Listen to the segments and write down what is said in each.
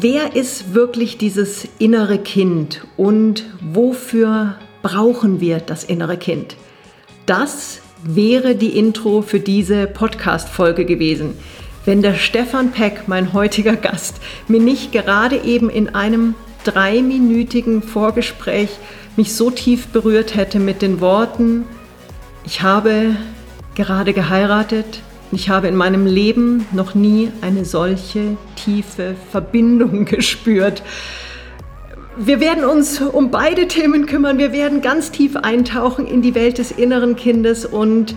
wer ist wirklich dieses innere Kind und wofür brauchen wir das innere Kind? Das wäre die Intro für diese Podcast-Folge gewesen, wenn der Stefan Peck, mein heutiger Gast, mir nicht gerade eben in einem dreiminütigen Vorgespräch mich so tief berührt hätte mit den Worten, ich habe gerade geheiratet, ich habe in meinem Leben noch nie eine solche tiefe Verbindung gespürt. Wir werden uns um beide Themen kümmern. Wir werden ganz tief eintauchen in die Welt des inneren Kindes und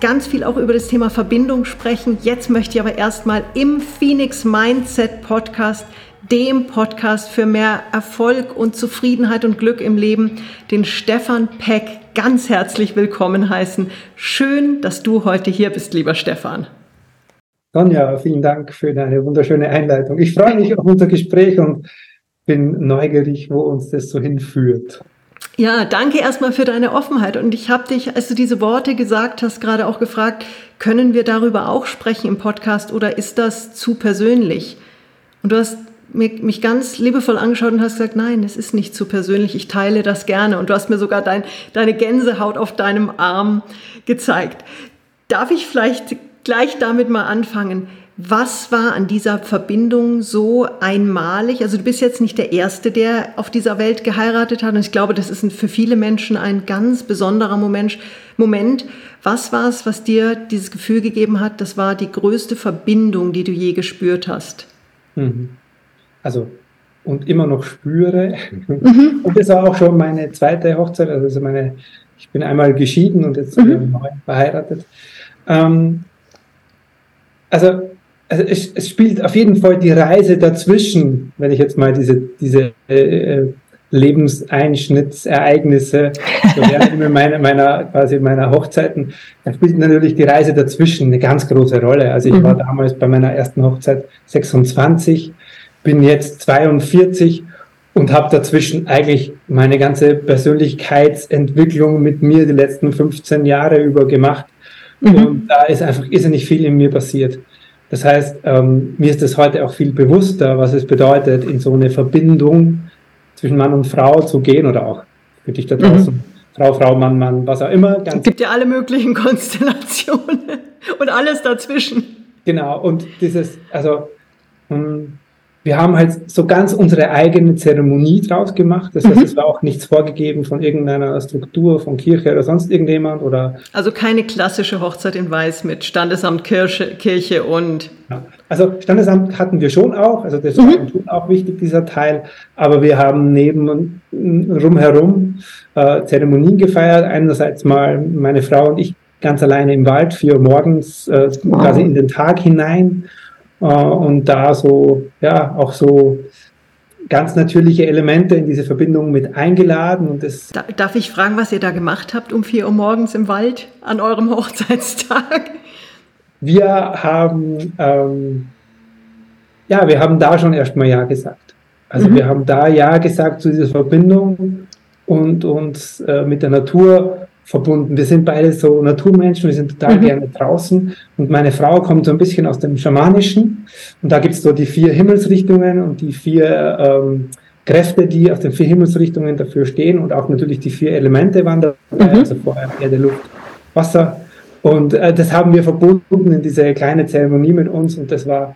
ganz viel auch über das Thema Verbindung sprechen. Jetzt möchte ich aber erstmal im Phoenix Mindset Podcast, dem Podcast für mehr Erfolg und Zufriedenheit und Glück im Leben, den Stefan Peck ganz herzlich willkommen heißen. Schön, dass du heute hier bist, lieber Stefan. Sonja, vielen Dank für deine wunderschöne Einleitung. Ich freue mich auf unser Gespräch und bin neugierig, wo uns das so hinführt. Ja, danke erstmal für deine Offenheit. Und ich habe dich, als du diese Worte gesagt hast, gerade auch gefragt, können wir darüber auch sprechen im Podcast oder ist das zu persönlich? Und du hast mich ganz liebevoll angeschaut und hast gesagt, nein, es ist nicht zu persönlich, ich teile das gerne. Und du hast mir sogar dein, deine Gänsehaut auf deinem Arm gezeigt. Darf ich vielleicht gleich damit mal anfangen? Was war an dieser Verbindung so einmalig? Also du bist jetzt nicht der Erste, der auf dieser Welt geheiratet hat. Und ich glaube, das ist für viele Menschen ein ganz besonderer Moment. Was war es, was dir dieses Gefühl gegeben hat? Das war die größte Verbindung, die du je gespürt hast. Mhm also und immer noch spüre. Mhm. Und das war auch schon meine zweite Hochzeit, also meine, ich bin einmal geschieden und jetzt mhm. neu verheiratet. Ähm, also, also es, es, spielt auf jeden Fall die Reise dazwischen, wenn ich jetzt mal diese, diese äh, Lebenseinschnittsereignisse, so während meiner, meiner, quasi meiner Hochzeiten, da spielt natürlich die Reise dazwischen eine ganz große Rolle. Also ich mhm. war damals bei meiner ersten Hochzeit 26 bin jetzt 42 und habe dazwischen eigentlich meine ganze Persönlichkeitsentwicklung mit mir die letzten 15 Jahre über gemacht. Mhm. Und da ist einfach irrsinnig viel in mir passiert. Das heißt, ähm, mir ist es heute auch viel bewusster, was es bedeutet, in so eine Verbindung zwischen Mann und Frau zu gehen oder auch für dich da draußen. Mhm. Frau, Frau, Mann, Mann, was auch immer. es gibt ja alle möglichen Konstellationen und alles dazwischen. Genau, und dieses, also, mh, hm, wir haben halt so ganz unsere eigene Zeremonie draus gemacht. Das heißt, mhm. es war auch nichts vorgegeben von irgendeiner Struktur, von Kirche oder sonst irgendjemand oder. Also keine klassische Hochzeit in Weiß mit Standesamt, Kirche, Kirche und. Ja. Also Standesamt hatten wir schon auch. Also das mhm. war schon auch wichtig, dieser Teil. Aber wir haben neben rumherum äh, Zeremonien gefeiert. Einerseits mal meine Frau und ich ganz alleine im Wald, vier Uhr morgens, äh, wow. quasi in den Tag hinein und da so, ja, auch so ganz natürliche Elemente in diese Verbindung mit eingeladen. Und das Darf ich fragen, was ihr da gemacht habt um 4 Uhr morgens im Wald an eurem Hochzeitstag? Wir haben, ähm, ja, wir haben da schon erstmal Ja gesagt. Also mhm. wir haben da Ja gesagt zu dieser Verbindung und uns äh, mit der Natur verbunden. Wir sind beide so Naturmenschen, wir sind total mhm. gerne draußen. Und meine Frau kommt so ein bisschen aus dem Schamanischen. Und da gibt es so die vier Himmelsrichtungen und die vier ähm, Kräfte, die auf den vier Himmelsrichtungen dafür stehen. Und auch natürlich die vier Elemente waren dabei, mhm. also Feuer, Erde, Luft, Wasser. Und äh, das haben wir verbunden in diese kleine Zeremonie mit uns. Und das war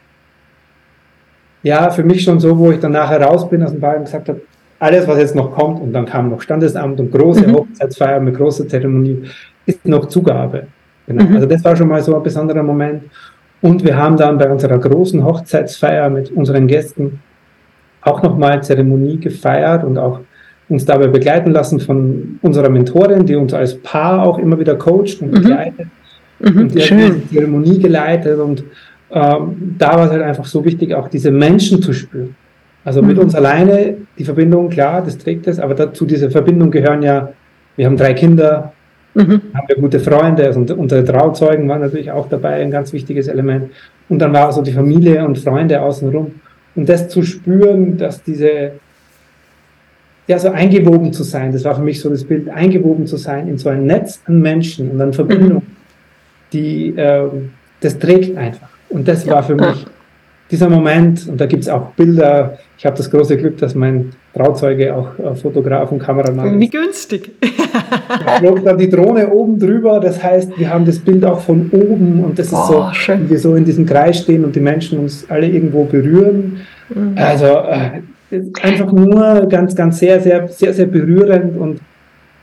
ja für mich schon so, wo ich dann nachher raus bin aus dem Ball und gesagt habe, alles, was jetzt noch kommt, und dann kam noch Standesamt und große mhm. Hochzeitsfeier mit großer Zeremonie, ist noch Zugabe. Genau. Mhm. Also das war schon mal so ein besonderer Moment. Und wir haben dann bei unserer großen Hochzeitsfeier mit unseren Gästen auch nochmal Zeremonie gefeiert und auch uns dabei begleiten lassen von unserer Mentorin, die uns als Paar auch immer wieder coacht und mhm. begleitet. Mhm. Und die Schön. hat die Zeremonie geleitet und ähm, da war es halt einfach so wichtig, auch diese Menschen zu spüren. Also mit mhm. uns alleine die Verbindung, klar, das trägt es, aber dazu diese Verbindung gehören ja, wir haben drei Kinder, mhm. haben wir gute Freunde, also unsere Trauzeugen waren natürlich auch dabei, ein ganz wichtiges Element. Und dann war so die Familie und Freunde außenrum. Und das zu spüren, dass diese, ja, so eingewoben zu sein, das war für mich so das Bild, eingewoben zu sein in so ein Netz an Menschen und an Verbindungen, mhm. die, äh, das trägt einfach. Und das ja. war für mich dieser Moment, und da gibt es auch Bilder, ich habe das große Glück, dass mein Trauzeuge auch äh, Fotograf und Kameramann ist. Wie günstig. da flog dann die Drohne oben drüber, das heißt, wir haben das Bild auch von oben und das oh, ist so, schön. wenn wir so in diesem Kreis stehen und die Menschen uns alle irgendwo berühren. Mhm. Also äh, einfach nur ganz, ganz sehr, sehr, sehr, sehr berührend und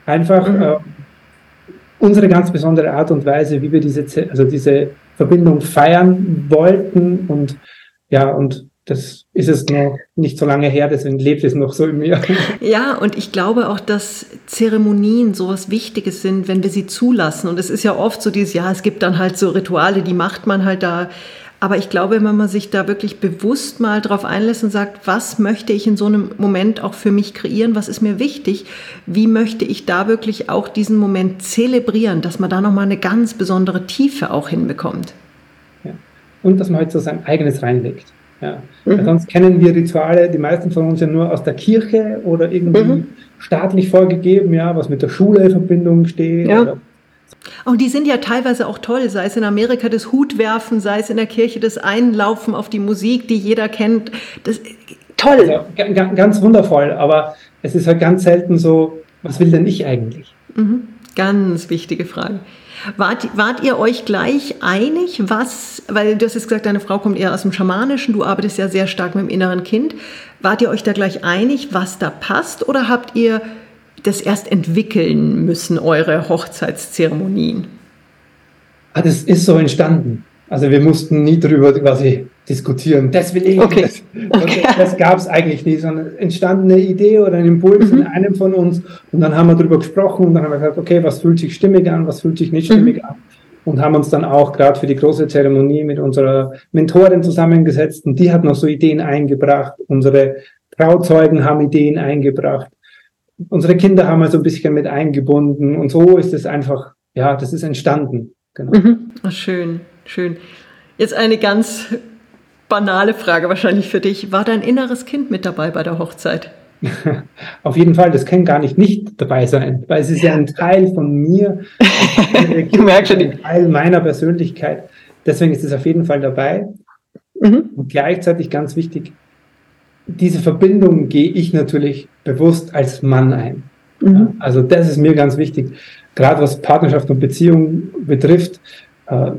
einfach mhm. äh, unsere ganz besondere Art und Weise, wie wir diese, also diese Verbindung feiern wollten und ja, und das ist es noch nicht so lange her, deswegen lebt es noch so in mir. Ja, und ich glaube auch, dass Zeremonien so was Wichtiges sind, wenn wir sie zulassen. Und es ist ja oft so dieses, ja, es gibt dann halt so Rituale, die macht man halt da aber ich glaube, wenn man sich da wirklich bewusst mal drauf einlässt und sagt, was möchte ich in so einem Moment auch für mich kreieren, was ist mir wichtig, wie möchte ich da wirklich auch diesen Moment zelebrieren, dass man da nochmal eine ganz besondere Tiefe auch hinbekommt. Und dass man halt so sein eigenes reinlegt. Ja. Mhm. sonst kennen wir Rituale, die meisten von uns ja nur aus der Kirche oder irgendwie mhm. staatlich vorgegeben, ja, was mit der Schule in Verbindung steht. Ja. Oder und die sind ja teilweise auch toll, sei es in Amerika das Hutwerfen, sei es in der Kirche das Einlaufen auf die Musik, die jeder kennt. Das, toll. Also, ganz wundervoll, aber es ist halt ganz selten so, was will denn ich eigentlich? Mhm. Ganz wichtige Frage. Wart, wart ihr euch gleich einig, was, weil du hast jetzt gesagt, deine Frau kommt eher aus dem Schamanischen, du arbeitest ja sehr stark mit dem inneren Kind. Wart ihr euch da gleich einig, was da passt oder habt ihr das erst entwickeln müssen, eure Hochzeitszeremonien? Ah, das ist so entstanden. Also wir mussten nie darüber quasi diskutieren. Das will ich. Okay. Das, okay. das gab es eigentlich nie, sondern entstand eine Idee oder ein Impuls mhm. in einem von uns und dann haben wir darüber gesprochen und dann haben wir gesagt, okay, was fühlt sich stimmig an, was fühlt sich nicht mhm. stimmig mhm. an und haben uns dann auch gerade für die große Zeremonie mit unserer Mentorin zusammengesetzt und die hat noch so Ideen eingebracht. Unsere Trauzeugen haben Ideen eingebracht unsere Kinder haben wir so ein bisschen mit eingebunden und so ist es einfach, ja, das ist entstanden. Genau. Mhm. Ach, schön, schön. Jetzt eine ganz banale Frage wahrscheinlich für dich. War dein inneres Kind mit dabei bei der Hochzeit? Auf jeden Fall, das kann gar nicht nicht dabei sein, weil es ist ja ein Teil von mir, du merkst schon, ein Teil meiner Persönlichkeit. Deswegen ist es auf jeden Fall dabei. Mhm. Und gleichzeitig ganz wichtig, diese Verbindung gehe ich natürlich bewusst als Mann ein. Mhm. Also das ist mir ganz wichtig, gerade was Partnerschaft und Beziehung betrifft. Äh,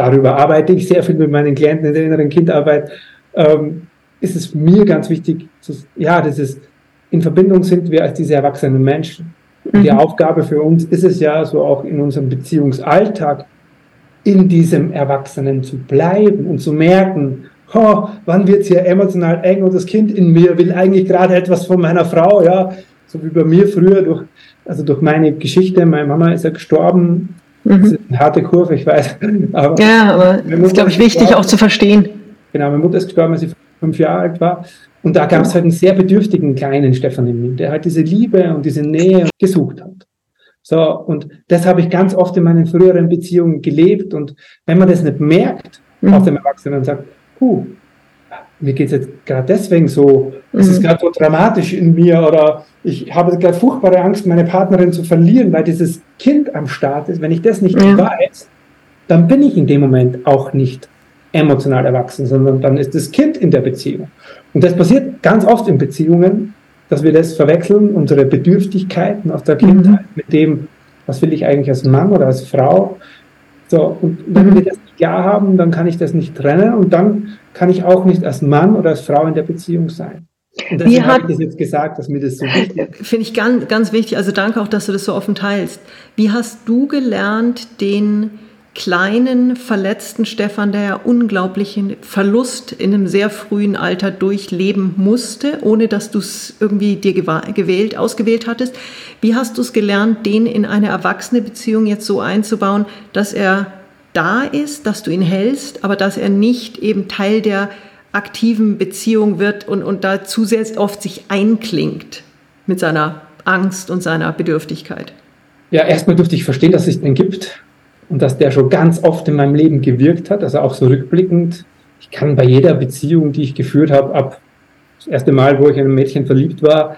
darüber arbeite ich sehr viel mit meinen Klienten in der inneren Kindarbeit. Ähm, ist es mir ganz wichtig, zu, ja, das ist, in Verbindung sind wir als diese erwachsenen Menschen. Mhm. Die Aufgabe für uns ist es ja, so auch in unserem Beziehungsalltag, in diesem Erwachsenen zu bleiben und zu merken, oh, wann wird es hier emotional eng und das Kind in mir will eigentlich gerade etwas von meiner Frau, ja, so wie bei mir früher durch, also durch meine Geschichte, meine Mama ist ja gestorben, mhm. das ist eine harte Kurve, ich weiß. Aber ja, aber das ist, glaube ich, wichtig auch zu verstehen. Genau, meine Mutter ist gestorben, als sie fünf Jahre alt war. Und da gab es halt einen sehr bedürftigen kleinen Stefan in mir, der halt diese Liebe und diese Nähe gesucht hat. So, und das habe ich ganz oft in meinen früheren Beziehungen gelebt. Und wenn man das nicht merkt, mhm. auf dem Erwachsenen sagt, puh, mir geht es jetzt gerade deswegen so, es ist mhm. gerade so dramatisch in mir oder ich habe gerade furchtbare Angst, meine Partnerin zu verlieren, weil dieses Kind am Start ist. Wenn ich das nicht ja. weiß, dann bin ich in dem Moment auch nicht emotional erwachsen, sondern dann ist das Kind in der Beziehung. Und das passiert ganz oft in Beziehungen, dass wir das verwechseln, unsere Bedürftigkeiten aus der Kindheit mhm. mit dem, was will ich eigentlich als Mann oder als Frau. So, und wenn mhm. wir das ja haben, dann kann ich das nicht trennen und dann kann ich auch nicht als Mann oder als Frau in der Beziehung sein. Und deswegen habe ich das jetzt gesagt, dass mir das so wichtig ist. Finde ich ganz, ganz wichtig. Also danke auch, dass du das so offen teilst. Wie hast du gelernt, den kleinen, verletzten Stefan, der ja unglaublichen Verlust in einem sehr frühen Alter durchleben musste, ohne dass du es irgendwie dir gewählt, ausgewählt hattest. Wie hast du es gelernt, den in eine erwachsene Beziehung jetzt so einzubauen, dass er da ist, dass du ihn hältst, aber dass er nicht eben Teil der aktiven Beziehung wird und, und da zu sehr oft sich einklingt mit seiner Angst und seiner Bedürftigkeit. Ja, erstmal durfte ich verstehen, dass es den gibt und dass der schon ganz oft in meinem Leben gewirkt hat, also auch so rückblickend. Ich kann bei jeder Beziehung, die ich geführt habe, ab das erste Mal, wo ich in ein Mädchen verliebt war,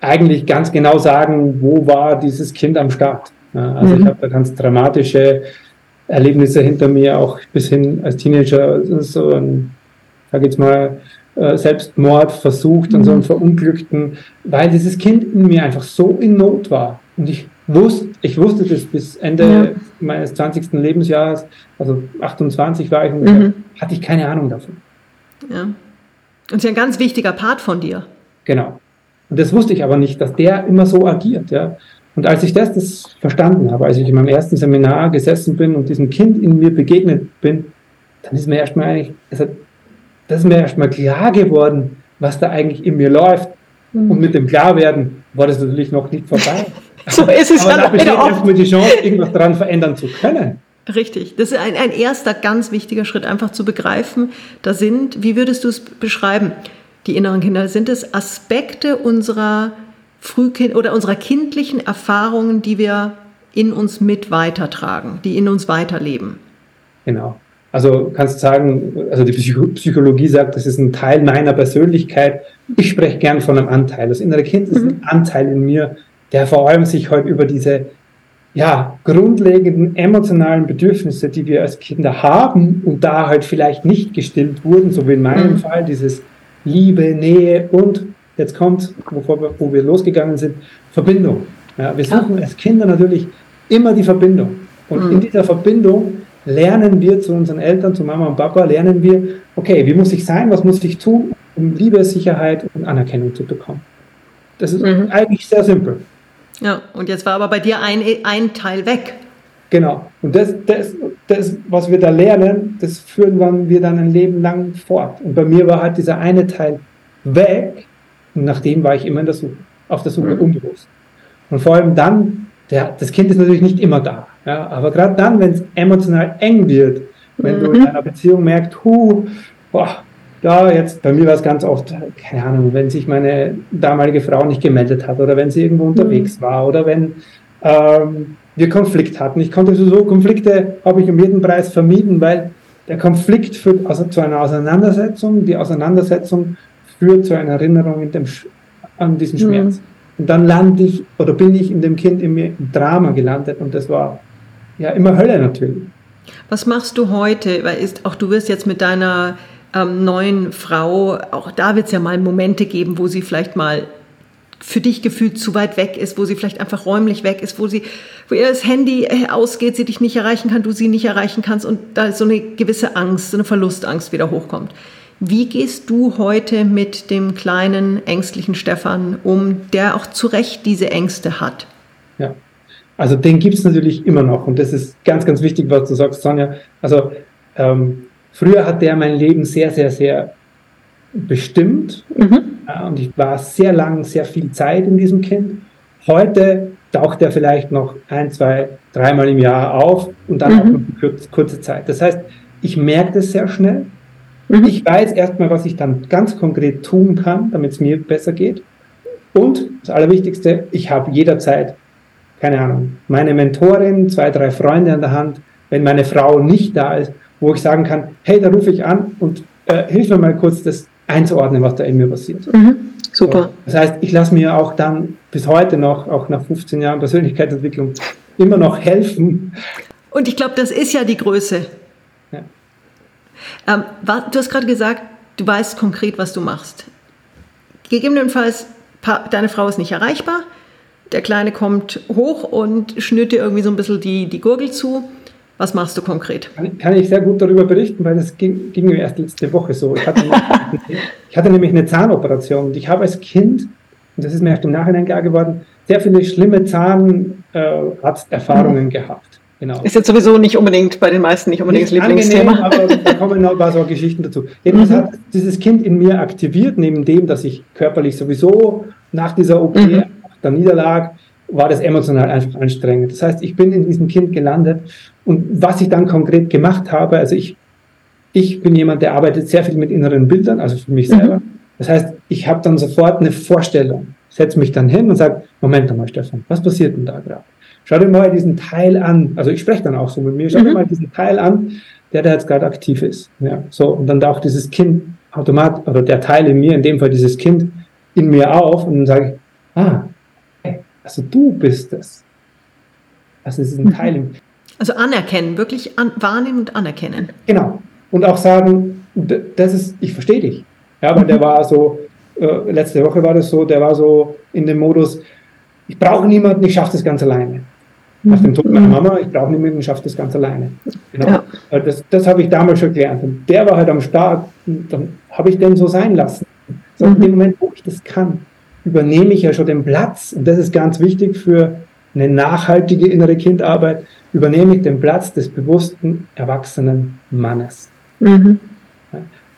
eigentlich ganz genau sagen, wo war dieses Kind am Start. Also mhm. ich habe da ganz dramatische Erlebnisse hinter mir, auch bis hin als Teenager so ein sage jetzt mal, äh, Selbstmord versucht, an so einem mhm. Verunglückten, weil dieses Kind in mir einfach so in Not war. Und ich wusste, ich wusste das bis Ende ja. meines 20. Lebensjahres, also 28 war ich, mhm. hatte ich keine Ahnung davon. Ja. Und das ist ja ein ganz wichtiger Part von dir. Genau. Und das wusste ich aber nicht, dass der immer so agiert. Ja. Und als ich das, das verstanden habe, als ich in meinem ersten Seminar gesessen bin und diesem Kind in mir begegnet bin, dann ist mir erstmal eigentlich, also das ist mir erstmal klar geworden, was da eigentlich in mir läuft. Mhm. Und mit dem Klarwerden war das natürlich noch nicht vorbei. so ist es Aber ja da besteht erstmal die Chance, irgendwas daran verändern zu können. Richtig. Das ist ein, ein erster ganz wichtiger Schritt, einfach zu begreifen, da sind, wie würdest du es beschreiben, die inneren Kinder, sind es Aspekte unserer Frühkind oder unserer kindlichen Erfahrungen, die wir in uns mit weitertragen, die in uns weiterleben. Genau. Also kannst du sagen, also die Psychologie sagt, das ist ein Teil meiner Persönlichkeit. Ich spreche gern von einem Anteil. Das innere Kind ist ein mhm. Anteil in mir, der vor allem sich heute über diese ja, grundlegenden emotionalen Bedürfnisse, die wir als Kinder haben und da halt vielleicht nicht gestillt wurden, so wie in meinem mhm. Fall, dieses Liebe, Nähe und jetzt kommt, wovor wir, wo wir losgegangen sind, Verbindung. Ja, wir suchen ja. als Kinder natürlich immer die Verbindung. Und mhm. in dieser Verbindung lernen wir zu unseren Eltern, zu Mama und Papa, lernen wir, okay, wie muss ich sein, was muss ich tun, um Liebe, Sicherheit und Anerkennung zu bekommen. Das ist mhm. eigentlich sehr simpel. Ja, und jetzt war aber bei dir ein, ein Teil weg. Genau. Und das, das, das, was wir da lernen, das führen wir dann ein Leben lang fort. Und bei mir war halt dieser eine Teil weg. Und nach dem war ich immer in der Suche, auf der Suche mhm. unbewusst. Und vor allem dann, der, das Kind ist natürlich nicht immer da. Ja, aber gerade dann, wenn es emotional eng wird, wenn du in mhm. einer Beziehung merkst, hu, boah, ja, jetzt, bei mir war es ganz oft, keine Ahnung, wenn sich meine damalige Frau nicht gemeldet hat oder wenn sie irgendwo unterwegs mhm. war oder wenn ähm, wir Konflikt hatten. Ich konnte so Konflikte, habe ich um jeden Preis vermieden, weil der Konflikt führt also zu einer Auseinandersetzung, die Auseinandersetzung führt zu einer Erinnerung in dem, an diesen mhm. Schmerz. Mhm. Und dann lande ich oder bin ich in dem Kind in mir im Drama gelandet und das war ja immer Hölle natürlich. Was machst du heute? Weil ist, auch du wirst jetzt mit deiner ähm, neuen Frau, auch da wird es ja mal Momente geben, wo sie vielleicht mal für dich gefühlt zu weit weg ist, wo sie vielleicht einfach räumlich weg ist, wo sie, wo ihr das Handy äh, ausgeht, sie dich nicht erreichen kann, du sie nicht erreichen kannst und da so eine gewisse Angst, so eine Verlustangst wieder hochkommt. Wie gehst du heute mit dem kleinen, ängstlichen Stefan um, der auch zu Recht diese Ängste hat? Ja, also den gibt es natürlich immer noch und das ist ganz, ganz wichtig, was du sagst, Sonja. Also ähm, Früher hat der mein Leben sehr, sehr, sehr bestimmt. Mhm. Ja, und ich war sehr lang, sehr viel Zeit in diesem Kind. Heute taucht er vielleicht noch ein, zwei, dreimal im Jahr auf und dann mhm. auch nur kurze, kurze Zeit. Das heißt, ich merke das sehr schnell. Mhm. Ich weiß erstmal, was ich dann ganz konkret tun kann, damit es mir besser geht. Und das Allerwichtigste, ich habe jederzeit, keine Ahnung, meine Mentorin, zwei, drei Freunde an der Hand. Wenn meine Frau nicht da ist, wo ich sagen kann, hey, da rufe ich an und äh, hilf mir mal kurz, das einzuordnen, was da in mir passiert. Mhm, super. So, das heißt, ich lasse mir auch dann bis heute noch, auch nach 15 Jahren Persönlichkeitsentwicklung, immer noch helfen. Und ich glaube, das ist ja die Größe. Ähm, du hast gerade gesagt, du weißt konkret, was du machst. Gegebenenfalls, deine Frau ist nicht erreichbar, der Kleine kommt hoch und schnürt dir irgendwie so ein bisschen die, die Gurgel zu. Was machst du konkret? Kann, kann ich sehr gut darüber berichten, weil es ging, ging, mir erst letzte Woche so. Ich hatte, ich hatte nämlich eine Zahnoperation und ich habe als Kind, und das ist mir erst im Nachhinein klar geworden, sehr viele schlimme Zahnarzterfahrungen mhm. gehabt. Genau. Ist jetzt sowieso nicht unbedingt bei den meisten nicht unbedingt nicht das Lieblingsthema. Angenehm, aber da kommen noch ein paar so Geschichten dazu. Jedenfalls mhm. hat dieses Kind in mir aktiviert, neben dem, dass ich körperlich sowieso nach dieser OP mhm. da niederlag, war das emotional einfach anstrengend. Das heißt, ich bin in diesem Kind gelandet und was ich dann konkret gemacht habe, also ich, ich bin jemand, der arbeitet sehr viel mit inneren Bildern, also für mich mhm. selber. Mhm. Das heißt, ich habe dann sofort eine Vorstellung, setze mich dann hin und sage, Moment mal, Stefan, was passiert denn da gerade? Schau dir mal diesen Teil an. Also ich spreche dann auch so mit mir, schau mhm. dir mal diesen Teil an, der da jetzt gerade aktiv ist. Ja, so, und dann taucht dieses Kind automatisch, oder der Teil in mir, in dem Fall dieses Kind, in mir auf und dann sage ich, ah, also du bist es. Also es ist ein mhm. Teil. Also anerkennen, wirklich an, wahrnehmen und anerkennen. Genau. Und auch sagen, das ist, ich verstehe dich. Ja, aber der mhm. war so, äh, letzte Woche war das so, der war so in dem Modus, ich brauche niemanden, ich schaffe das ganz alleine. Nach dem Tod meiner mhm. Mama, ich brauche niemanden, ich schaffe das ganz alleine. Genau. Ja. Äh, das, das habe ich damals schon gelernt. Und der war halt am Start, dann habe ich den so sein lassen. So mhm. in dem Moment, wo ich das kann, übernehme ich ja schon den Platz. Und das ist ganz wichtig für eine nachhaltige innere Kindarbeit, übernehme ich den Platz des bewussten, erwachsenen Mannes. Mhm.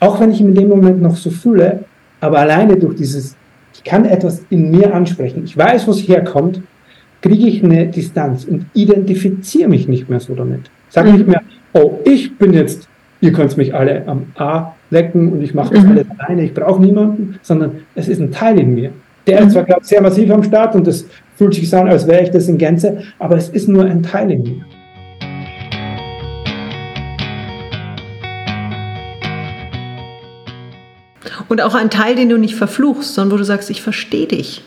Auch wenn ich in dem Moment noch so fühle, aber alleine durch dieses, ich kann etwas in mir ansprechen, ich weiß, wo es herkommt, kriege ich eine Distanz und identifiziere mich nicht mehr so damit. Sage mhm. nicht mehr, oh, ich bin jetzt, ihr könnt mich alle am A lecken und ich mache das mhm. alles alleine, ich brauche niemanden, sondern es ist ein Teil in mir. Der ist mhm. zwar gerade sehr massiv am Start und das fühlt sich so an, als wäre ich das in Gänze, aber es ist nur ein Teil in mir. Und auch ein Teil, den du nicht verfluchst, sondern wo du sagst, ich verstehe dich.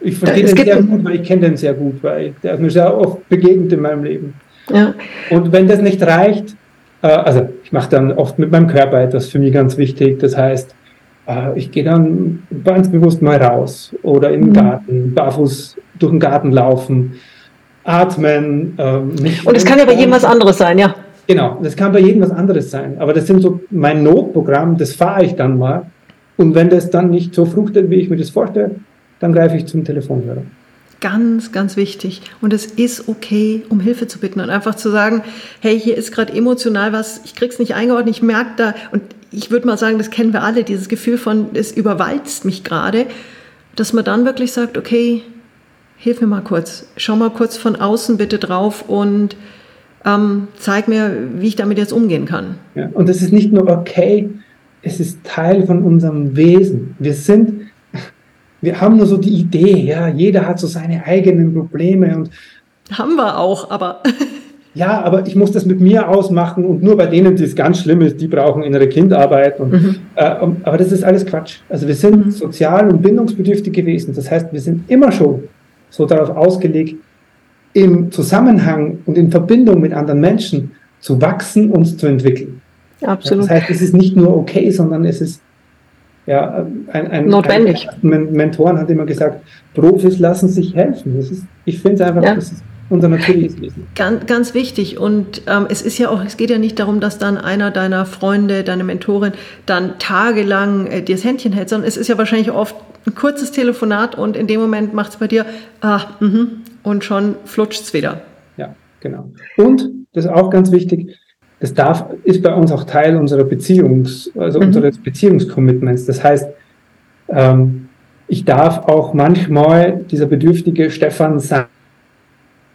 Ich verstehe den sehr gut, weil ich kenne den sehr gut, weil der ist mir sehr oft begegnet in meinem Leben. Ja. Und wenn das nicht reicht, äh, also ich mache dann oft mit meinem Körper etwas für mich ganz wichtig. Das heißt, äh, ich gehe dann ganz bewusst mal raus oder in den mhm. Garten, barfuß durch den Garten laufen, atmen. Ähm, Und es kann ja bei jedem was anderes sein, ja. Genau, das kann bei jedem was anderes sein. Aber das sind so mein Notprogramm, das fahre ich dann mal. Und wenn das dann nicht so fruchtet, wie ich mir das vorstelle, dann greife ich zum Telefonhörer. Ganz, ganz wichtig. Und es ist okay, um Hilfe zu bitten und einfach zu sagen, hey, hier ist gerade emotional was, ich krieg's nicht eingeordnet, ich merke da, und ich würde mal sagen, das kennen wir alle, dieses Gefühl von, es überwalzt mich gerade, dass man dann wirklich sagt, okay, hilf mir mal kurz, schau mal kurz von außen bitte drauf und ähm, zeig mir, wie ich damit jetzt umgehen kann. Ja, und es ist nicht nur okay, es ist Teil von unserem Wesen. Wir sind, wir haben nur so die Idee, ja, jeder hat so seine eigenen Probleme und haben wir auch, aber ja, aber ich muss das mit mir ausmachen und nur bei denen, die es ganz schlimm ist, die brauchen innere Kindarbeit. Und, mhm. äh, aber das ist alles Quatsch. Also wir sind mhm. sozial und bindungsbedürftig gewesen. Das heißt, wir sind immer schon so darauf ausgelegt, im Zusammenhang und in Verbindung mit anderen Menschen zu wachsen und zu entwickeln. Absolut. Das heißt, es ist nicht nur okay, sondern es ist ja, ein, ein, notwendig. Ein Mentoren hat immer gesagt, Profis lassen sich helfen. Das ist, ich finde es einfach, ja. das ist unser natürliches Wesen. Ganz, ganz wichtig. Und ähm, es ist ja auch, es geht ja nicht darum, dass dann einer deiner Freunde, deine Mentorin, dann tagelang äh, dir das Händchen hält, sondern es ist ja wahrscheinlich oft ein kurzes Telefonat und in dem Moment macht es bei dir, ah, mh, und schon flutscht es wieder. Ja, genau. Und, das ist auch ganz wichtig, das darf, ist bei uns auch Teil unserer Beziehungs, also mhm. unseres Beziehungscommitments. Das heißt, ähm, ich darf auch manchmal dieser bedürftige Stefan sein,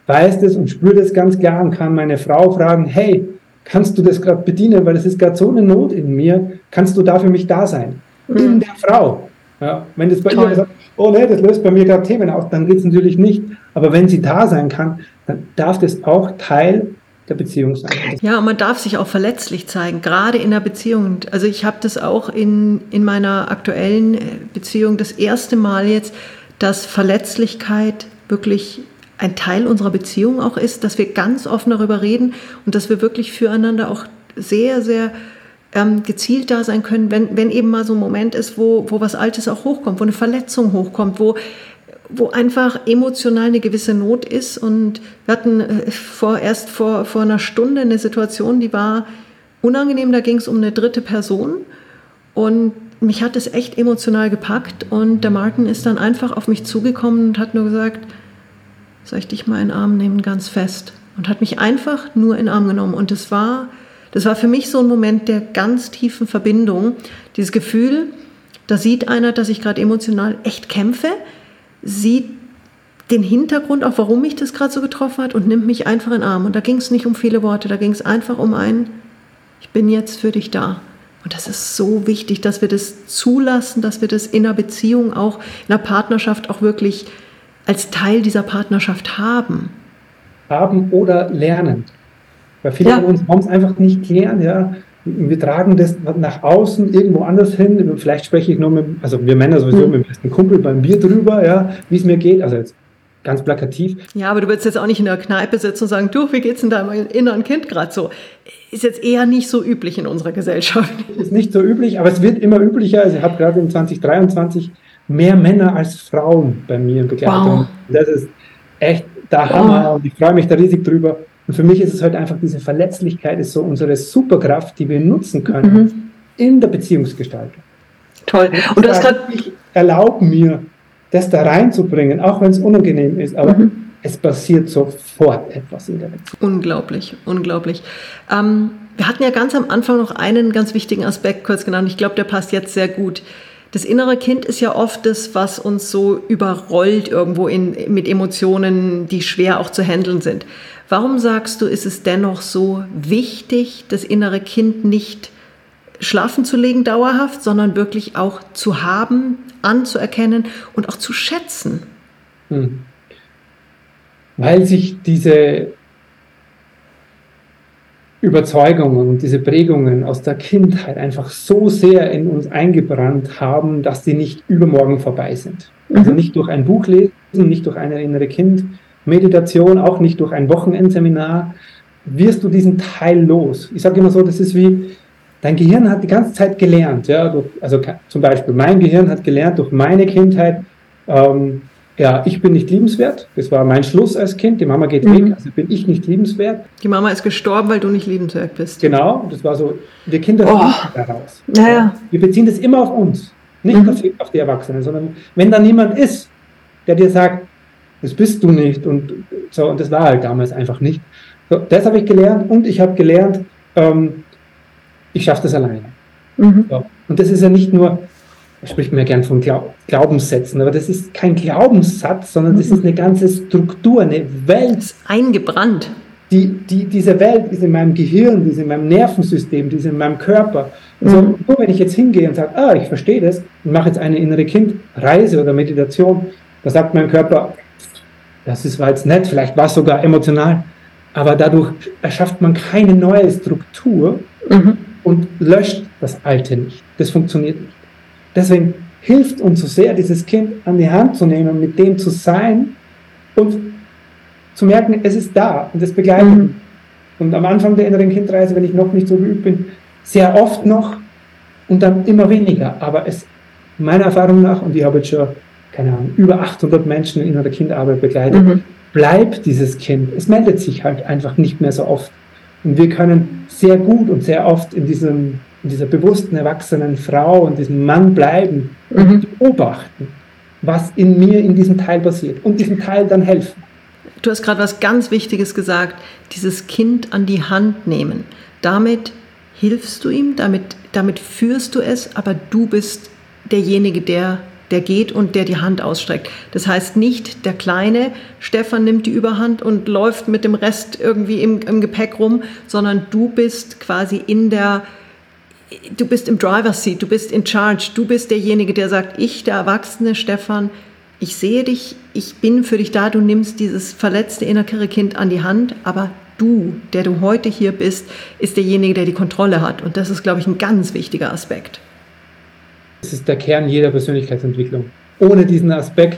weiß das und spürt das ganz klar und kann meine Frau fragen, hey, kannst du das gerade bedienen, weil es ist gerade so eine Not in mir, kannst du da für mich da sein? Mhm. In der Frau. Ja, wenn das bei Toll. ihr sagt, oh ne, das löst bei mir gerade Themen aus, dann geht es natürlich nicht. Aber wenn sie da sein kann, dann darf das auch Teil der Beziehung sein. Ja, und man darf sich auch verletzlich zeigen, gerade in der Beziehung. Also ich habe das auch in, in meiner aktuellen äh, Beziehung das erste Mal jetzt, dass Verletzlichkeit wirklich ein Teil unserer Beziehung auch ist, dass wir ganz offen darüber reden und dass wir wirklich füreinander auch sehr, sehr ähm, gezielt da sein können, wenn, wenn eben mal so ein Moment ist, wo, wo was Altes auch hochkommt, wo eine Verletzung hochkommt, wo, wo einfach emotional eine gewisse Not ist. Und wir hatten äh, vor, erst vor, vor einer Stunde eine Situation, die war unangenehm, da ging es um eine dritte Person und mich hat es echt emotional gepackt und der Martin ist dann einfach auf mich zugekommen und hat nur gesagt, soll ich dich mal in den Arm nehmen, ganz fest. Und hat mich einfach nur in den Arm genommen. Und das war, das war für mich so ein Moment der ganz tiefen Verbindung. Dieses Gefühl, da sieht einer, dass ich gerade emotional echt kämpfe, sieht den Hintergrund, auch warum mich das gerade so getroffen hat und nimmt mich einfach in den Arm. Und da ging es nicht um viele Worte, da ging es einfach um ein, ich bin jetzt für dich da. Und das ist so wichtig, dass wir das zulassen, dass wir das in einer Beziehung auch, in einer Partnerschaft auch wirklich als Teil dieser Partnerschaft haben. Haben oder lernen. Weil viele ja. von uns haben es einfach nicht gelernt, ja. Wir tragen das nach außen irgendwo anders hin. Vielleicht spreche ich nur mit, also wir Männer sowieso mhm. mit dem besten Kumpel beim Bier drüber, ja, wie es mir geht. Also jetzt ganz plakativ. Ja, aber du willst jetzt auch nicht in der Kneipe sitzen und sagen, du, wie geht's denn deinem inneren Kind gerade so? Ist jetzt eher nicht so üblich in unserer Gesellschaft. Ist nicht so üblich, aber es wird immer üblicher. Also ich habe gerade in 2023 mehr Männer als Frauen bei mir in Begleitung. Wow. Das ist echt der Hammer wow. und ich freue mich da riesig drüber. Und für mich ist es halt einfach diese Verletzlichkeit, ist so unsere Superkraft, die wir nutzen können mhm. in der Beziehungsgestaltung. Toll. Und, das gerade. Ich erlaube mir, das da reinzubringen, auch wenn es unangenehm ist, aber mhm. es passiert sofort etwas in der Beziehung. Unglaublich, unglaublich. Ähm, wir hatten ja ganz am Anfang noch einen ganz wichtigen Aspekt kurz genannt. Ich glaube, der passt jetzt sehr gut. Das innere Kind ist ja oft das, was uns so überrollt irgendwo in, mit Emotionen, die schwer auch zu handeln sind. Warum sagst du, ist es dennoch so wichtig, das innere Kind nicht schlafen zu legen dauerhaft, sondern wirklich auch zu haben, anzuerkennen und auch zu schätzen? Hm. Weil sich diese Überzeugungen und diese Prägungen aus der Kindheit einfach so sehr in uns eingebrannt haben, dass die nicht übermorgen vorbei sind. Also mhm. nicht durch ein Buch lesen, nicht durch eine innere Kind-Meditation, auch nicht durch ein Wochenendseminar wirst du diesen Teil los. Ich sage immer so, das ist wie, dein Gehirn hat die ganze Zeit gelernt. Ja? Also zum Beispiel, mein Gehirn hat gelernt durch meine Kindheit, ähm, ja, ich bin nicht liebenswert. Das war mein Schluss als Kind. Die Mama geht mhm. weg, also bin ich nicht liebenswert. Die Mama ist gestorben, weil du nicht liebenswert bist. Genau, das war so, wir Kinder oh. daraus. Naja. Wir beziehen das immer auf uns, nicht mhm. auf, auf die Erwachsenen, sondern wenn da niemand ist, der dir sagt, das bist du nicht und so, und das war halt damals einfach nicht. So, das habe ich gelernt und ich habe gelernt, ähm, ich schaffe das alleine. Mhm. So. Und das ist ja nicht nur, spricht man ja gern von Glaub Glaubenssätzen, aber das ist kein Glaubenssatz, sondern das ist eine ganze Struktur, eine Welt. Eingebrannt. Die, die, diese Welt ist in meinem Gehirn, die ist in meinem Nervensystem, die ist in meinem Körper. Also mhm. nur wenn ich jetzt hingehe und sage, ah, ich verstehe das und mache jetzt eine innere Kindreise oder Meditation, da sagt mein Körper, das ist, war jetzt nett, vielleicht war es sogar emotional, aber dadurch erschafft man keine neue Struktur mhm. und löscht das Alte nicht. Das funktioniert nicht. Deswegen hilft uns so sehr, dieses Kind an die Hand zu nehmen, mit dem zu sein und zu merken, es ist da und es begleitet mhm. Und am Anfang der inneren Kindreise, wenn ich noch nicht so geübt bin, sehr oft noch und dann immer weniger. Aber es, meiner Erfahrung nach, und ich habe jetzt schon, keine Ahnung, über 800 Menschen in innerer Kindarbeit begleitet, mhm. bleibt dieses Kind. Es meldet sich halt einfach nicht mehr so oft. Und wir können sehr gut und sehr oft in diesem in dieser bewussten, erwachsenen Frau und diesem Mann bleiben und mhm. beobachten, was in mir in diesem Teil passiert und diesem Teil dann helfen. Du hast gerade was ganz Wichtiges gesagt, dieses Kind an die Hand nehmen. Damit hilfst du ihm, damit, damit führst du es, aber du bist derjenige, der, der geht und der die Hand ausstreckt. Das heißt nicht, der kleine Stefan nimmt die Überhand und läuft mit dem Rest irgendwie im, im Gepäck rum, sondern du bist quasi in der du bist im Driver's Seat, du bist in Charge, du bist derjenige, der sagt, ich, der erwachsene Stefan, ich sehe dich, ich bin für dich da, du nimmst dieses verletzte innere Kind an die Hand, aber du, der du heute hier bist, ist derjenige, der die Kontrolle hat. Und das ist, glaube ich, ein ganz wichtiger Aspekt. Das ist der Kern jeder Persönlichkeitsentwicklung. Ohne diesen Aspekt,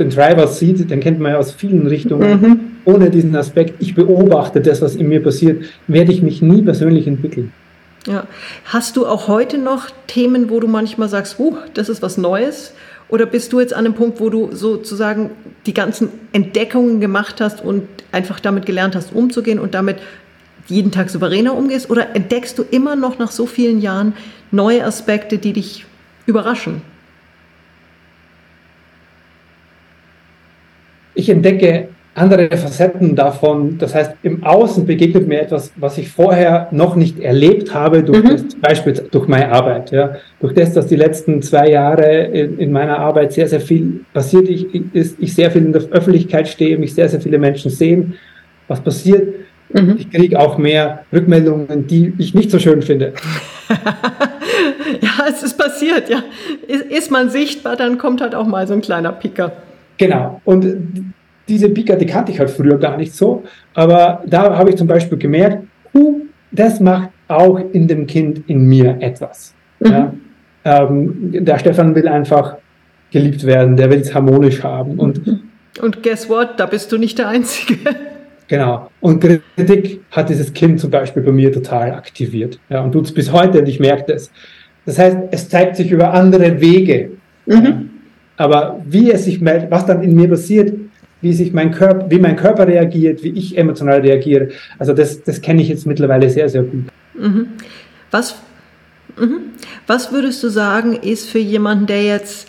den Driver's Seat, den kennt man ja aus vielen Richtungen, mhm. ohne diesen Aspekt, ich beobachte das, was in mir passiert, werde ich mich nie persönlich entwickeln. Ja. Hast du auch heute noch Themen, wo du manchmal sagst, uh, das ist was Neues? Oder bist du jetzt an einem Punkt, wo du sozusagen die ganzen Entdeckungen gemacht hast und einfach damit gelernt hast, umzugehen und damit jeden Tag souveräner umgehst? Oder entdeckst du immer noch nach so vielen Jahren neue Aspekte, die dich überraschen? Ich entdecke andere Facetten davon. Das heißt, im Außen begegnet mir etwas, was ich vorher noch nicht erlebt habe, durch mhm. das, zum Beispiel durch meine Arbeit. Ja. Durch das, dass die letzten zwei Jahre in, in meiner Arbeit sehr, sehr viel passiert ich, ist, ich sehr viel in der Öffentlichkeit stehe, mich sehr, sehr viele Menschen sehen, was passiert. Mhm. Ich kriege auch mehr Rückmeldungen, die ich nicht so schön finde. ja, es ist passiert, ja. Ist, ist man sichtbar, dann kommt halt auch mal so ein kleiner Picker. Genau. Und diese Pika, die kannte ich halt früher gar nicht so, aber da habe ich zum Beispiel gemerkt, uh, das macht auch in dem Kind in mir etwas. Mhm. Ja? Ähm, der Stefan will einfach geliebt werden, der will es harmonisch haben und mhm. Und guess what? Da bist du nicht der Einzige. Genau. Und Kritik hat dieses Kind zum Beispiel bei mir total aktiviert. Ja, und tut es bis heute und ich merke das. Das heißt, es zeigt sich über andere Wege. Mhm. Aber wie es sich meldet, was dann in mir passiert, wie sich mein Körper, wie mein Körper reagiert, wie ich emotional reagiere, also das, das kenne ich jetzt mittlerweile sehr, sehr gut. Mhm. Was, mhm. was würdest du sagen, ist für jemanden, der jetzt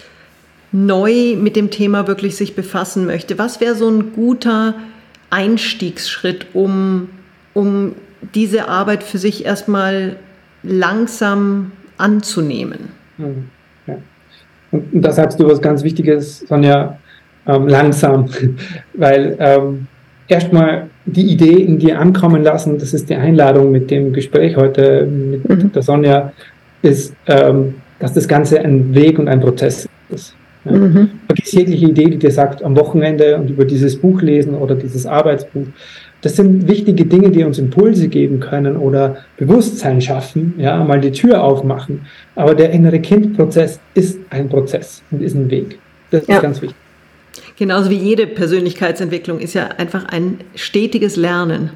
neu mit dem Thema wirklich sich befassen möchte, was wäre so ein guter Einstiegsschritt, um, um diese Arbeit für sich erstmal langsam anzunehmen? Mhm. Ja. Und, da sagst du was ganz Wichtiges, Sonja, ähm, langsam, weil ähm, erstmal die Idee in dir ankommen lassen, das ist die Einladung mit dem Gespräch heute mit mhm. der Sonja, ist, ähm, dass das Ganze ein Weg und ein Prozess ist. Ja. Mhm. Vergiss jegliche Idee, die dir sagt, am Wochenende und über dieses Buch lesen oder dieses Arbeitsbuch. Das sind wichtige Dinge, die uns Impulse geben können oder Bewusstsein schaffen, ja, mal die Tür aufmachen. Aber der innere Kindprozess ist ein Prozess und ist ein Weg. Das ja. ist ganz wichtig. Genauso wie jede Persönlichkeitsentwicklung ist ja einfach ein stetiges Lernen.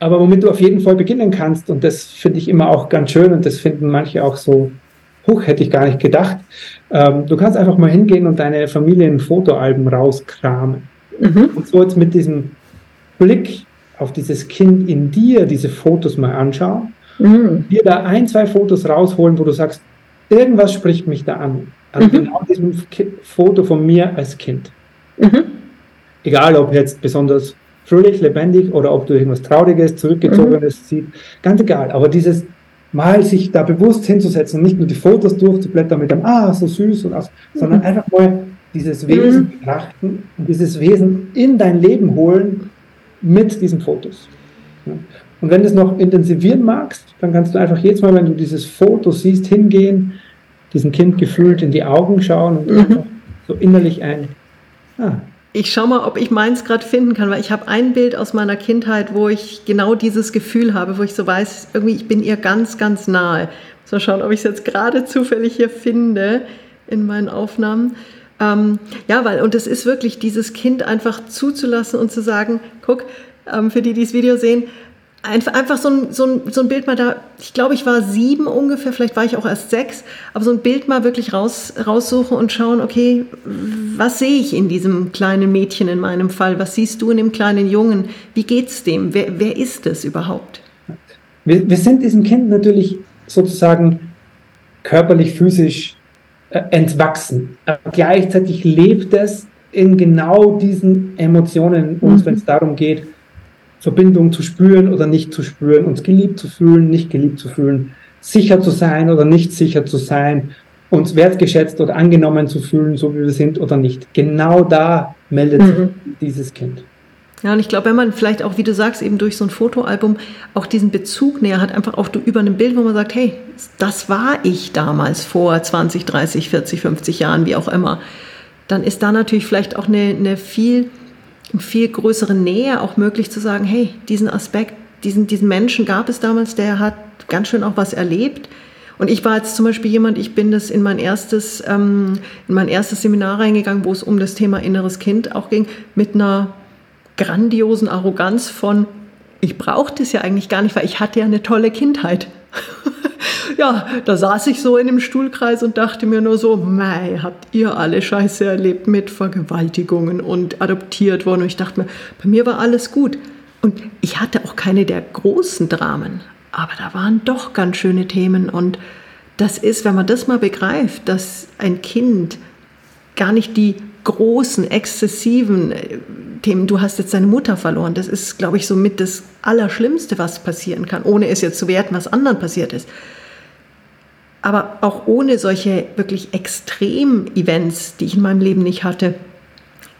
Aber womit du auf jeden Fall beginnen kannst, und das finde ich immer auch ganz schön und das finden manche auch so, hoch hätte ich gar nicht gedacht, ähm, du kannst einfach mal hingehen und deine Familienfotoalben rauskramen. Mhm. Und so jetzt mit diesem Blick auf dieses Kind in dir diese Fotos mal anschauen, mhm. dir da ein, zwei Fotos rausholen, wo du sagst, irgendwas spricht mich da an an mhm. genau diesem Foto von mir als Kind. Mhm. Egal, ob jetzt besonders fröhlich, lebendig oder ob du irgendwas Trauriges, Zurückgezogenes mhm. siehst, ganz egal. Aber dieses mal sich da bewusst hinzusetzen und nicht nur die Fotos durchzublättern mit dem, ah, so süß und aus, sondern mhm. einfach mal dieses Wesen mhm. betrachten und dieses Wesen in dein Leben holen mit diesen Fotos. Und wenn du es noch intensivieren magst, dann kannst du einfach jedes Mal, wenn du dieses Foto siehst, hingehen, diesem Kind gefühlt in die Augen schauen und mhm. so innerlich ein. Ah. Ich schaue mal, ob ich meins gerade finden kann, weil ich habe ein Bild aus meiner Kindheit, wo ich genau dieses Gefühl habe, wo ich so weiß, irgendwie ich bin ihr ganz, ganz nahe. So schauen, ob ich es jetzt gerade zufällig hier finde in meinen Aufnahmen. Ähm, ja, weil, und es ist wirklich dieses Kind einfach zuzulassen und zu sagen, guck, ähm, für die, die das Video sehen, Einfach, einfach so, ein, so, ein, so ein Bild mal da, ich glaube, ich war sieben ungefähr, vielleicht war ich auch erst sechs, aber so ein Bild mal wirklich raus, raussuchen und schauen, okay, was sehe ich in diesem kleinen Mädchen in meinem Fall? Was siehst du in dem kleinen Jungen? Wie geht's dem? Wer, wer ist es überhaupt? Wir, wir sind diesem Kind natürlich sozusagen körperlich, physisch entwachsen. Aber gleichzeitig lebt es in genau diesen Emotionen uns, mhm. wenn es darum geht, Verbindung zu spüren oder nicht zu spüren, uns geliebt zu fühlen, nicht geliebt zu fühlen, sicher zu sein oder nicht sicher zu sein, uns wertgeschätzt oder angenommen zu fühlen, so wie wir sind oder nicht. Genau da meldet mhm. sich dieses Kind. Ja, und ich glaube, wenn man vielleicht auch, wie du sagst, eben durch so ein Fotoalbum auch diesen Bezug näher hat, einfach auch über ein Bild, wo man sagt, hey, das war ich damals vor 20, 30, 40, 50 Jahren, wie auch immer, dann ist da natürlich vielleicht auch eine, eine viel viel größere Nähe auch möglich zu sagen, hey, diesen Aspekt, diesen, diesen Menschen gab es damals, der hat ganz schön auch was erlebt. Und ich war jetzt zum Beispiel jemand, ich bin das in mein erstes, ähm, in mein erstes Seminar reingegangen, wo es um das Thema inneres Kind auch ging, mit einer grandiosen Arroganz von, ich brauchte das ja eigentlich gar nicht, weil ich hatte ja eine tolle Kindheit. ja, da saß ich so in dem Stuhlkreis und dachte mir nur so, mei, habt ihr alle Scheiße erlebt mit Vergewaltigungen und adoptiert worden. Und ich dachte mir, bei mir war alles gut. Und ich hatte auch keine der großen Dramen, aber da waren doch ganz schöne Themen. Und das ist, wenn man das mal begreift, dass ein Kind gar nicht die großen, exzessiven äh, Themen, du hast jetzt deine Mutter verloren, das ist, glaube ich, somit das Allerschlimmste, was passieren kann, ohne es jetzt zu werten, was anderen passiert ist. Aber auch ohne solche wirklich Extrem-Events, die ich in meinem Leben nicht hatte,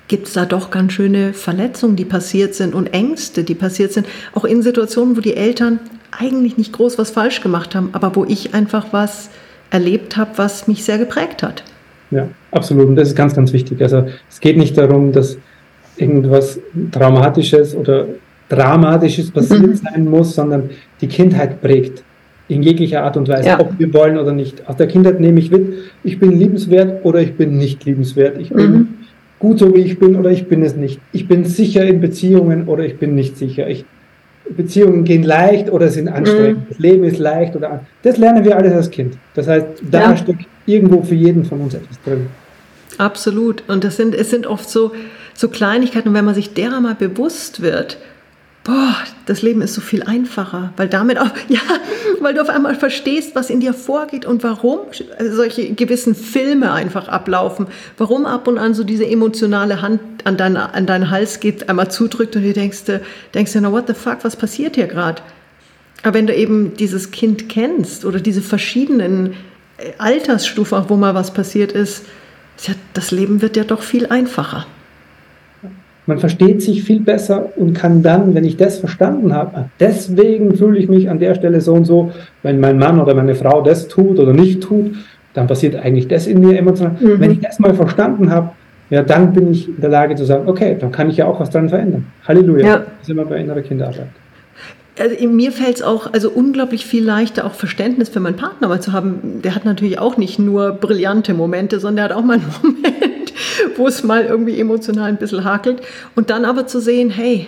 gibt es da doch ganz schöne Verletzungen, die passiert sind und Ängste, die passiert sind. Auch in Situationen, wo die Eltern eigentlich nicht groß was falsch gemacht haben, aber wo ich einfach was erlebt habe, was mich sehr geprägt hat. Ja, absolut. Und das ist ganz, ganz wichtig. Also es geht nicht darum, dass irgendwas Traumatisches oder Dramatisches passiert mhm. sein muss, sondern die Kindheit prägt in jeglicher Art und Weise, ja. ob wir wollen oder nicht. Aus der Kindheit nehme ich mit, ich bin liebenswert oder ich bin nicht liebenswert. Ich bin mhm. gut so wie ich bin oder ich bin es nicht. Ich bin sicher in Beziehungen oder ich bin nicht sicher. Ich, Beziehungen gehen leicht oder sind anstrengend. Mhm. Das Leben ist leicht oder Das lernen wir alles als Kind. Das heißt, da ja. steckt irgendwo für jeden von uns etwas drin. Absolut. Und das sind, es sind oft so, so Kleinigkeiten. Und wenn man sich derer mal bewusst wird, boah, das Leben ist so viel einfacher, weil damit auch, ja, weil du auf einmal verstehst, was in dir vorgeht und warum solche gewissen Filme einfach ablaufen, warum ab und an so diese emotionale Hand an, dein, an deinen Hals geht, einmal zudrückt und du denkst, denkst dir, na what the fuck, was passiert hier gerade? Aber wenn du eben dieses Kind kennst oder diese verschiedenen äh, Altersstufen, wo mal was passiert ist, ja, das Leben wird ja doch viel einfacher. Man versteht sich viel besser und kann dann, wenn ich das verstanden habe, deswegen fühle ich mich an der Stelle so und so, wenn mein Mann oder meine Frau das tut oder nicht tut, dann passiert eigentlich das in mir emotional. Mhm. Wenn ich das mal verstanden habe, ja, dann bin ich in der Lage zu sagen, okay, dann kann ich ja auch was dran verändern. Halleluja. Ja. Das ist immer bei innerer Kinderarbeit. Also mir fällt es auch also unglaublich viel leichter, auch Verständnis für meinen Partner mal zu haben. Der hat natürlich auch nicht nur brillante Momente, sondern der hat auch mal einen Moment, wo es mal irgendwie emotional ein bisschen hakelt. Und dann aber zu sehen, hey,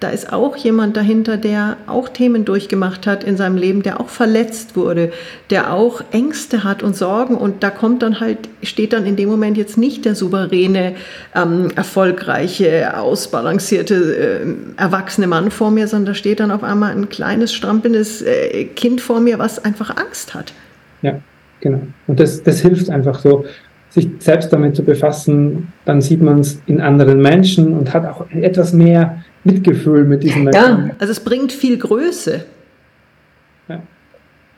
da ist auch jemand dahinter, der auch Themen durchgemacht hat in seinem Leben, der auch verletzt wurde, der auch Ängste hat und Sorgen. Und da kommt dann halt, steht dann in dem Moment jetzt nicht der souveräne, ähm, erfolgreiche, ausbalancierte, äh, erwachsene Mann vor mir, sondern da steht dann auf einmal ein kleines, strampelndes äh, Kind vor mir, was einfach Angst hat. Ja, genau. Und das, das hilft einfach so sich selbst damit zu befassen, dann sieht man es in anderen Menschen und hat auch etwas mehr Mitgefühl mit diesen Menschen. Ja, also es bringt viel Größe. Ja.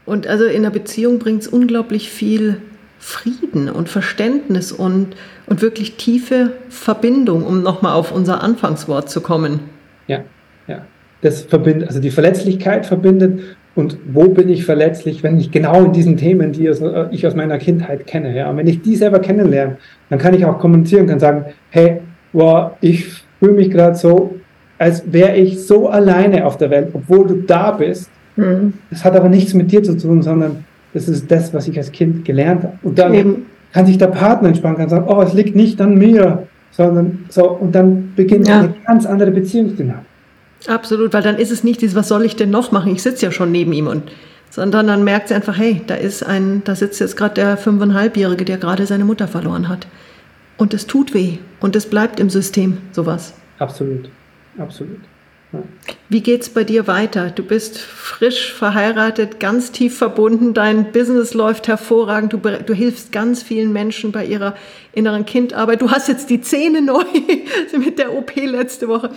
Und also in einer Beziehung bringt es unglaublich viel Frieden und Verständnis und, und wirklich tiefe Verbindung, um nochmal auf unser Anfangswort zu kommen. Ja, ja. Das verbindet, also die Verletzlichkeit verbindet und wo bin ich verletzlich, wenn ich genau in diesen Themen, die ich aus meiner Kindheit kenne, ja, und wenn ich die selber kennenlerne, dann kann ich auch kommunizieren, kann sagen, hey, wow, ich fühle mich gerade so als wäre ich so alleine auf der Welt, obwohl du da bist. Mhm. Das hat aber nichts mit dir zu tun, sondern das ist das, was ich als Kind gelernt habe. Und dann Eben. kann sich der Partner entspannen, kann sagen, oh, es liegt nicht an mir, sondern so, und dann beginnt ja. eine ganz andere Beziehungsdynamik. Absolut, weil dann ist es nicht dieses, was soll ich denn noch machen? Ich sitze ja schon neben ihm und sondern dann merkt sie einfach, hey, da ist ein, da sitzt jetzt gerade der fünfeinhalbjährige, der gerade seine Mutter verloren hat. Und es tut weh und es bleibt im System, sowas. Absolut absolut. Ja. Wie es bei dir weiter? Du bist frisch verheiratet, ganz tief verbunden, dein Business läuft hervorragend, du, du hilfst ganz vielen Menschen bei ihrer inneren Kindarbeit. Du hast jetzt die Zähne neu mit der OP letzte Woche.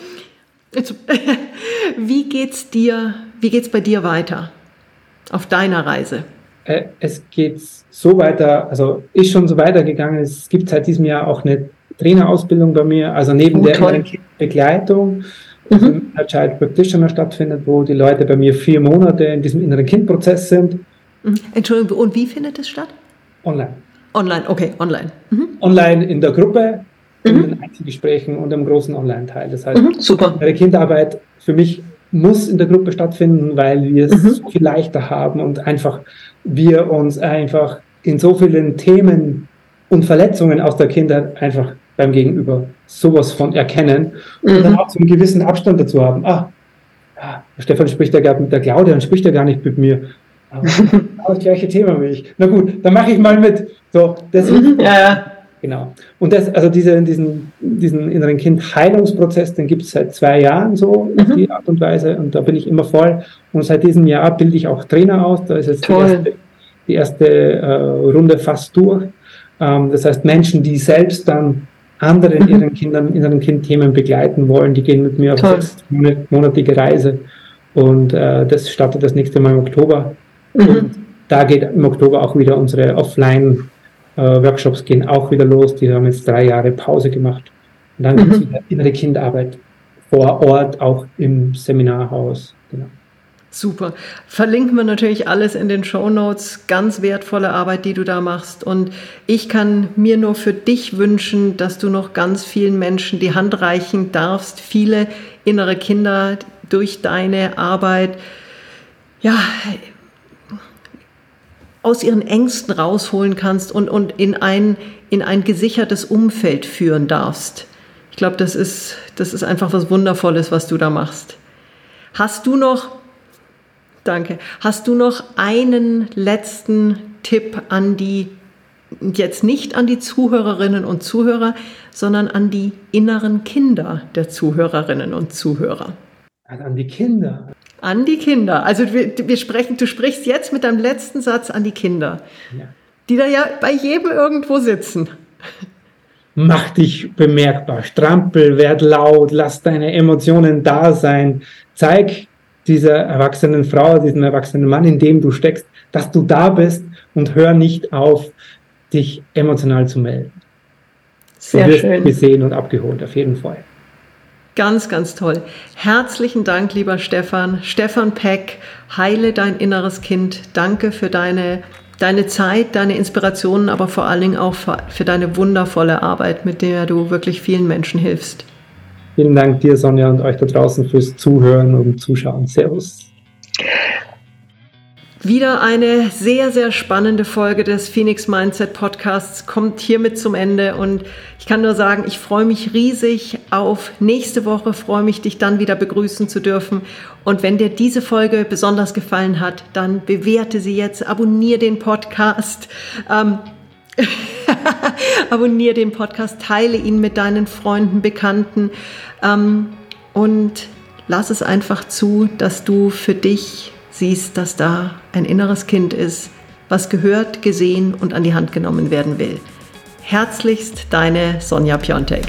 wie geht's dir? Wie geht's bei dir weiter auf deiner Reise? Äh, es geht so weiter, also ist schon so weitergegangen. Es gibt seit diesem Jahr auch eine Trainerausbildung bei mir, also neben oh, der Begleitung, mhm. der Child Practitioner stattfindet, wo die Leute bei mir vier Monate in diesem inneren Kindprozess sind. Mhm. Entschuldigung, und wie findet es statt? Online. Online, okay, online. Mhm. Online in der Gruppe, in mhm. den Einzelgesprächen und im großen Online-Teil. Das heißt, mhm, super. meine Kinderarbeit für mich muss in der Gruppe stattfinden, weil wir es mhm. so viel leichter haben und einfach wir uns einfach in so vielen Themen und Verletzungen aus der Kindheit einfach beim Gegenüber sowas von erkennen und mhm. dann auch so einen gewissen Abstand dazu haben. Ah, ja, Stefan spricht ja gerade mit der Claudia und spricht ja gar nicht mit mir. Aber das gleiche Thema wie ich. Na gut, dann mache ich mal mit. So, das ist, mhm. ja, ja. Genau. Und das, also diese, diesen, diesen inneren Kind-Heilungsprozess, den gibt es seit zwei Jahren so mhm. auf die Art und Weise. Und da bin ich immer voll. Und seit diesem Jahr bilde ich auch Trainer aus. Da ist jetzt Toll. die erste, die erste äh, Runde fast durch. Ähm, das heißt, Menschen, die selbst dann andere in mhm. ihren Kindern, inneren Kindthemen begleiten wollen, die gehen mit mir auf eine sechsmonatige Reise. Und äh, das startet das nächste Mal im Oktober. Mhm. Und da geht im Oktober auch wieder unsere Offline-Workshops äh, gehen auch wieder los. Die haben jetzt drei Jahre Pause gemacht. Und dann mhm. gibt es wieder innere Kindarbeit vor Ort, auch im Seminarhaus. Genau. Super. Verlinken wir natürlich alles in den Show Notes. Ganz wertvolle Arbeit, die du da machst. Und ich kann mir nur für dich wünschen, dass du noch ganz vielen Menschen die Hand reichen darfst, viele innere Kinder durch deine Arbeit, ja, aus ihren Ängsten rausholen kannst und, und in ein in ein gesichertes Umfeld führen darfst. Ich glaube, das ist, das ist einfach was Wundervolles, was du da machst. Hast du noch, danke, hast du noch einen letzten Tipp an die, jetzt nicht an die Zuhörerinnen und Zuhörer, sondern an die inneren Kinder der Zuhörerinnen und Zuhörer? Also an die Kinder. An die Kinder. Also wir, wir sprechen, du sprichst jetzt mit deinem letzten Satz an die Kinder, ja. die da ja bei jedem irgendwo sitzen. Mach dich bemerkbar, strampel, werd laut, lass deine Emotionen da sein, zeig dieser erwachsenen Frau, diesem erwachsenen Mann, in dem du steckst, dass du da bist und hör nicht auf, dich emotional zu melden. Sehr du wirst schön. gesehen und abgeholt, auf jeden Fall. Ganz, ganz toll. Herzlichen Dank, lieber Stefan. Stefan Peck, heile dein inneres Kind. Danke für deine, deine Zeit, deine Inspirationen, aber vor allen Dingen auch für deine wundervolle Arbeit, mit der du wirklich vielen Menschen hilfst. Vielen Dank dir, Sonja, und euch da draußen fürs Zuhören und Zuschauen. Servus. Wieder eine sehr, sehr spannende Folge des Phoenix Mindset Podcasts kommt hiermit zum Ende und ich kann nur sagen, ich freue mich riesig auf nächste Woche, freue mich, dich dann wieder begrüßen zu dürfen. Und wenn dir diese Folge besonders gefallen hat, dann bewerte sie jetzt, abonniere den Podcast. Ähm, abonniere den Podcast, teile ihn mit deinen Freunden, Bekannten ähm, und lass es einfach zu, dass du für dich siehst, dass da ein inneres Kind ist, was gehört, gesehen und an die Hand genommen werden will. Herzlichst deine Sonja Piontek.